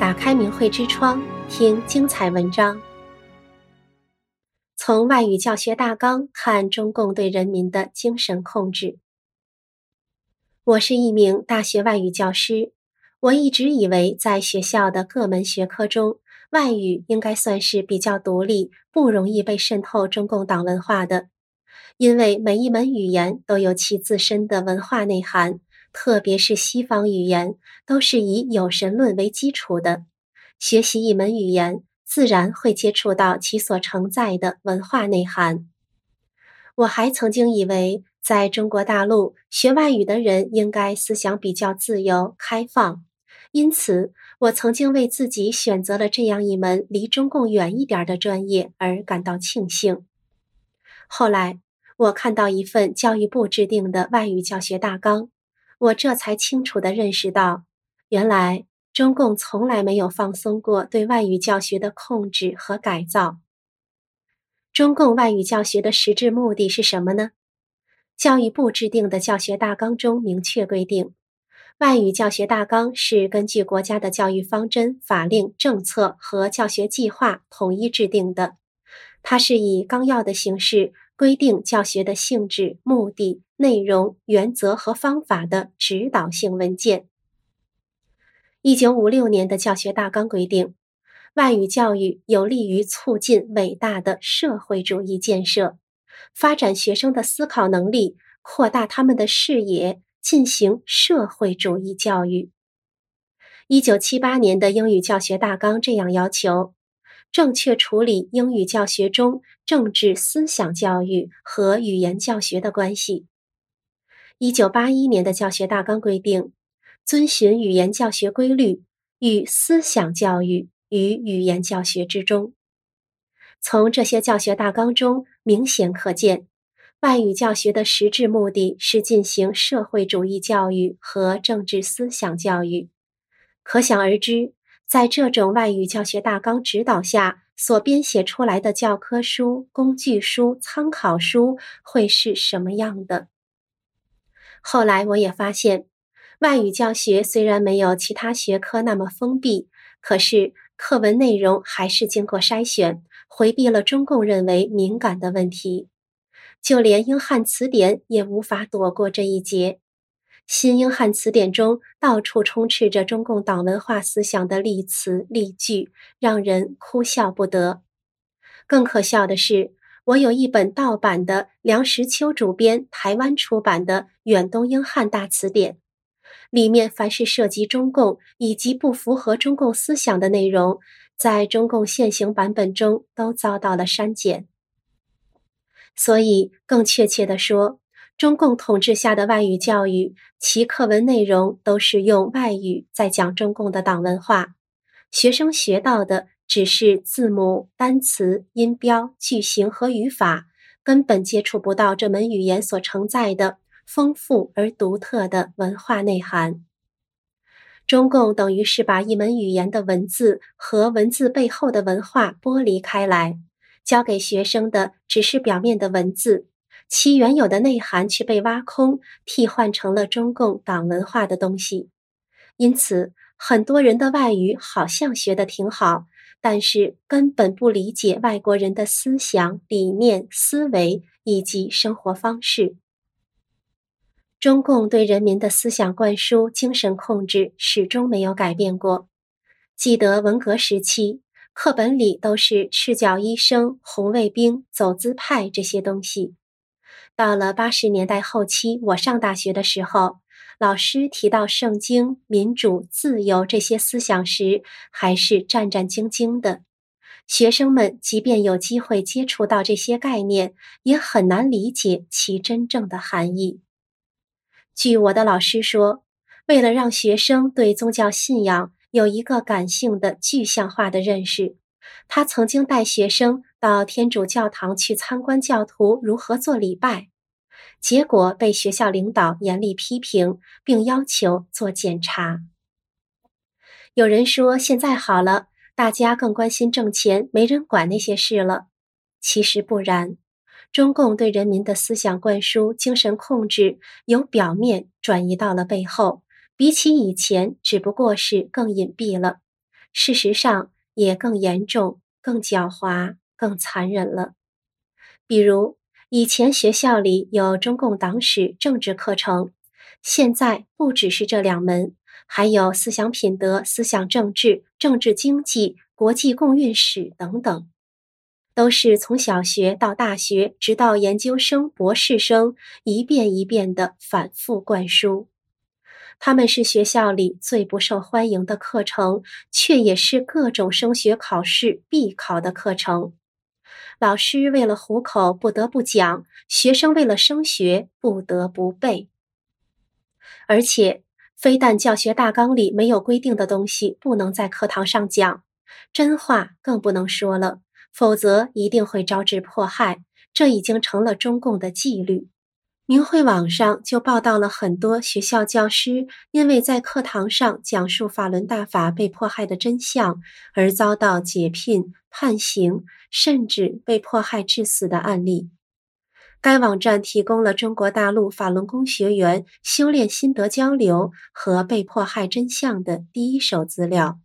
打开明慧之窗，听精彩文章。从外语教学大纲看中共对人民的精神控制。我是一名大学外语教师，我一直以为在学校的各门学科中，外语应该算是比较独立、不容易被渗透中共党文化的，因为每一门语言都有其自身的文化内涵。特别是西方语言都是以有神论为基础的，学习一门语言自然会接触到其所承载的文化内涵。我还曾经以为，在中国大陆学外语的人应该思想比较自由开放，因此我曾经为自己选择了这样一门离中共远一点的专业而感到庆幸。后来我看到一份教育部制定的外语教学大纲。我这才清楚地认识到，原来中共从来没有放松过对外语教学的控制和改造。中共外语教学的实质目的是什么呢？教育部制定的教学大纲中明确规定，外语教学大纲是根据国家的教育方针、法令、政策和教学计划统一制定的，它是以纲要的形式。规定教学的性质、目的、内容、原则和方法的指导性文件。一九五六年的教学大纲规定，外语教育有利于促进伟大的社会主义建设，发展学生的思考能力，扩大他们的视野，进行社会主义教育。一九七八年的英语教学大纲这样要求。正确处理英语教学中政治思想教育和语言教学的关系。一九八一年的教学大纲规定，遵循语言教学规律，与思想教育与语言教学之中。从这些教学大纲中明显可见，外语教学的实质目的是进行社会主义教育和政治思想教育。可想而知。在这种外语教学大纲指导下所编写出来的教科书、工具书、参考书会是什么样的？后来我也发现，外语教学虽然没有其他学科那么封闭，可是课文内容还是经过筛选，回避了中共认为敏感的问题，就连英汉词典也无法躲过这一劫。新英汉词典中到处充斥着中共党文化思想的例词例句，让人哭笑不得。更可笑的是，我有一本盗版的梁实秋主编台湾出版的远东英汉大词典，里面凡是涉及中共以及不符合中共思想的内容，在中共现行版本中都遭到了删减。所以，更确切地说，中共统治下的外语教育，其课文内容都是用外语在讲中共的党文化，学生学到的只是字母、单词、音标、句型和语法，根本接触不到这门语言所承载的丰富而独特的文化内涵。中共等于是把一门语言的文字和文字背后的文化剥离开来，教给学生的只是表面的文字。其原有的内涵却被挖空，替换成了中共党文化的东西。因此，很多人的外语好像学得挺好，但是根本不理解外国人的思想、理念、思维以及生活方式。中共对人民的思想灌输、精神控制始终没有改变过。记得文革时期，课本里都是赤脚医生、红卫兵、走资派这些东西。到了八十年代后期，我上大学的时候，老师提到圣经、民主、自由这些思想时，还是战战兢兢的。学生们即便有机会接触到这些概念，也很难理解其真正的含义。据我的老师说，为了让学生对宗教信仰有一个感性的具象化的认识，他曾经带学生到天主教堂去参观教徒如何做礼拜。结果被学校领导严厉批评，并要求做检查。有人说现在好了，大家更关心挣钱，没人管那些事了。其实不然，中共对人民的思想灌输、精神控制，由表面转移到了背后，比起以前，只不过是更隐蔽了。事实上也更严重、更狡猾、更残忍了。比如，以前学校里有中共党史、政治课程，现在不只是这两门，还有思想品德、思想政治、政治经济、国际共运史等等。都是从小学到大学，直到研究生、博士生，一遍一遍地反复灌输。他们是学校里最不受欢迎的课程，却也是各种升学考试必考的课程。老师为了糊口不得不讲，学生为了升学不得不背。而且，非但教学大纲里没有规定的东西不能在课堂上讲，真话更不能说了。否则一定会招致迫害，这已经成了中共的纪律。明慧网上就报道了很多学校教师因为在课堂上讲述法轮大法被迫害的真相，而遭到解聘、判刑，甚至被迫害致死的案例。该网站提供了中国大陆法轮功学员修炼心得交流和被迫害真相的第一手资料。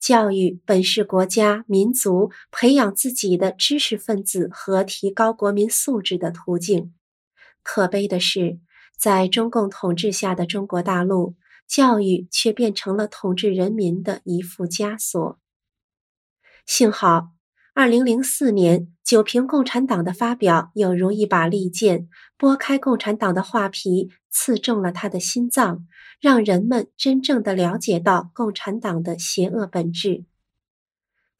教育本是国家民族培养自己的知识分子和提高国民素质的途径，可悲的是，在中共统治下的中国大陆，教育却变成了统治人民的一副枷锁。幸好，二零零四年，九评共产党的发表有如一把利剑，剥开共产党的画皮，刺中了他的心脏。让人们真正的了解到共产党的邪恶本质。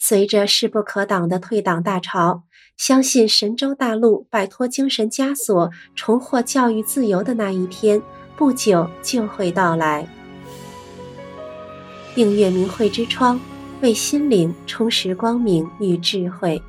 随着势不可挡的退党大潮，相信神州大陆摆脱精神枷锁、重获教育自由的那一天，不久就会到来。订阅明慧之窗，为心灵充实光明与智慧。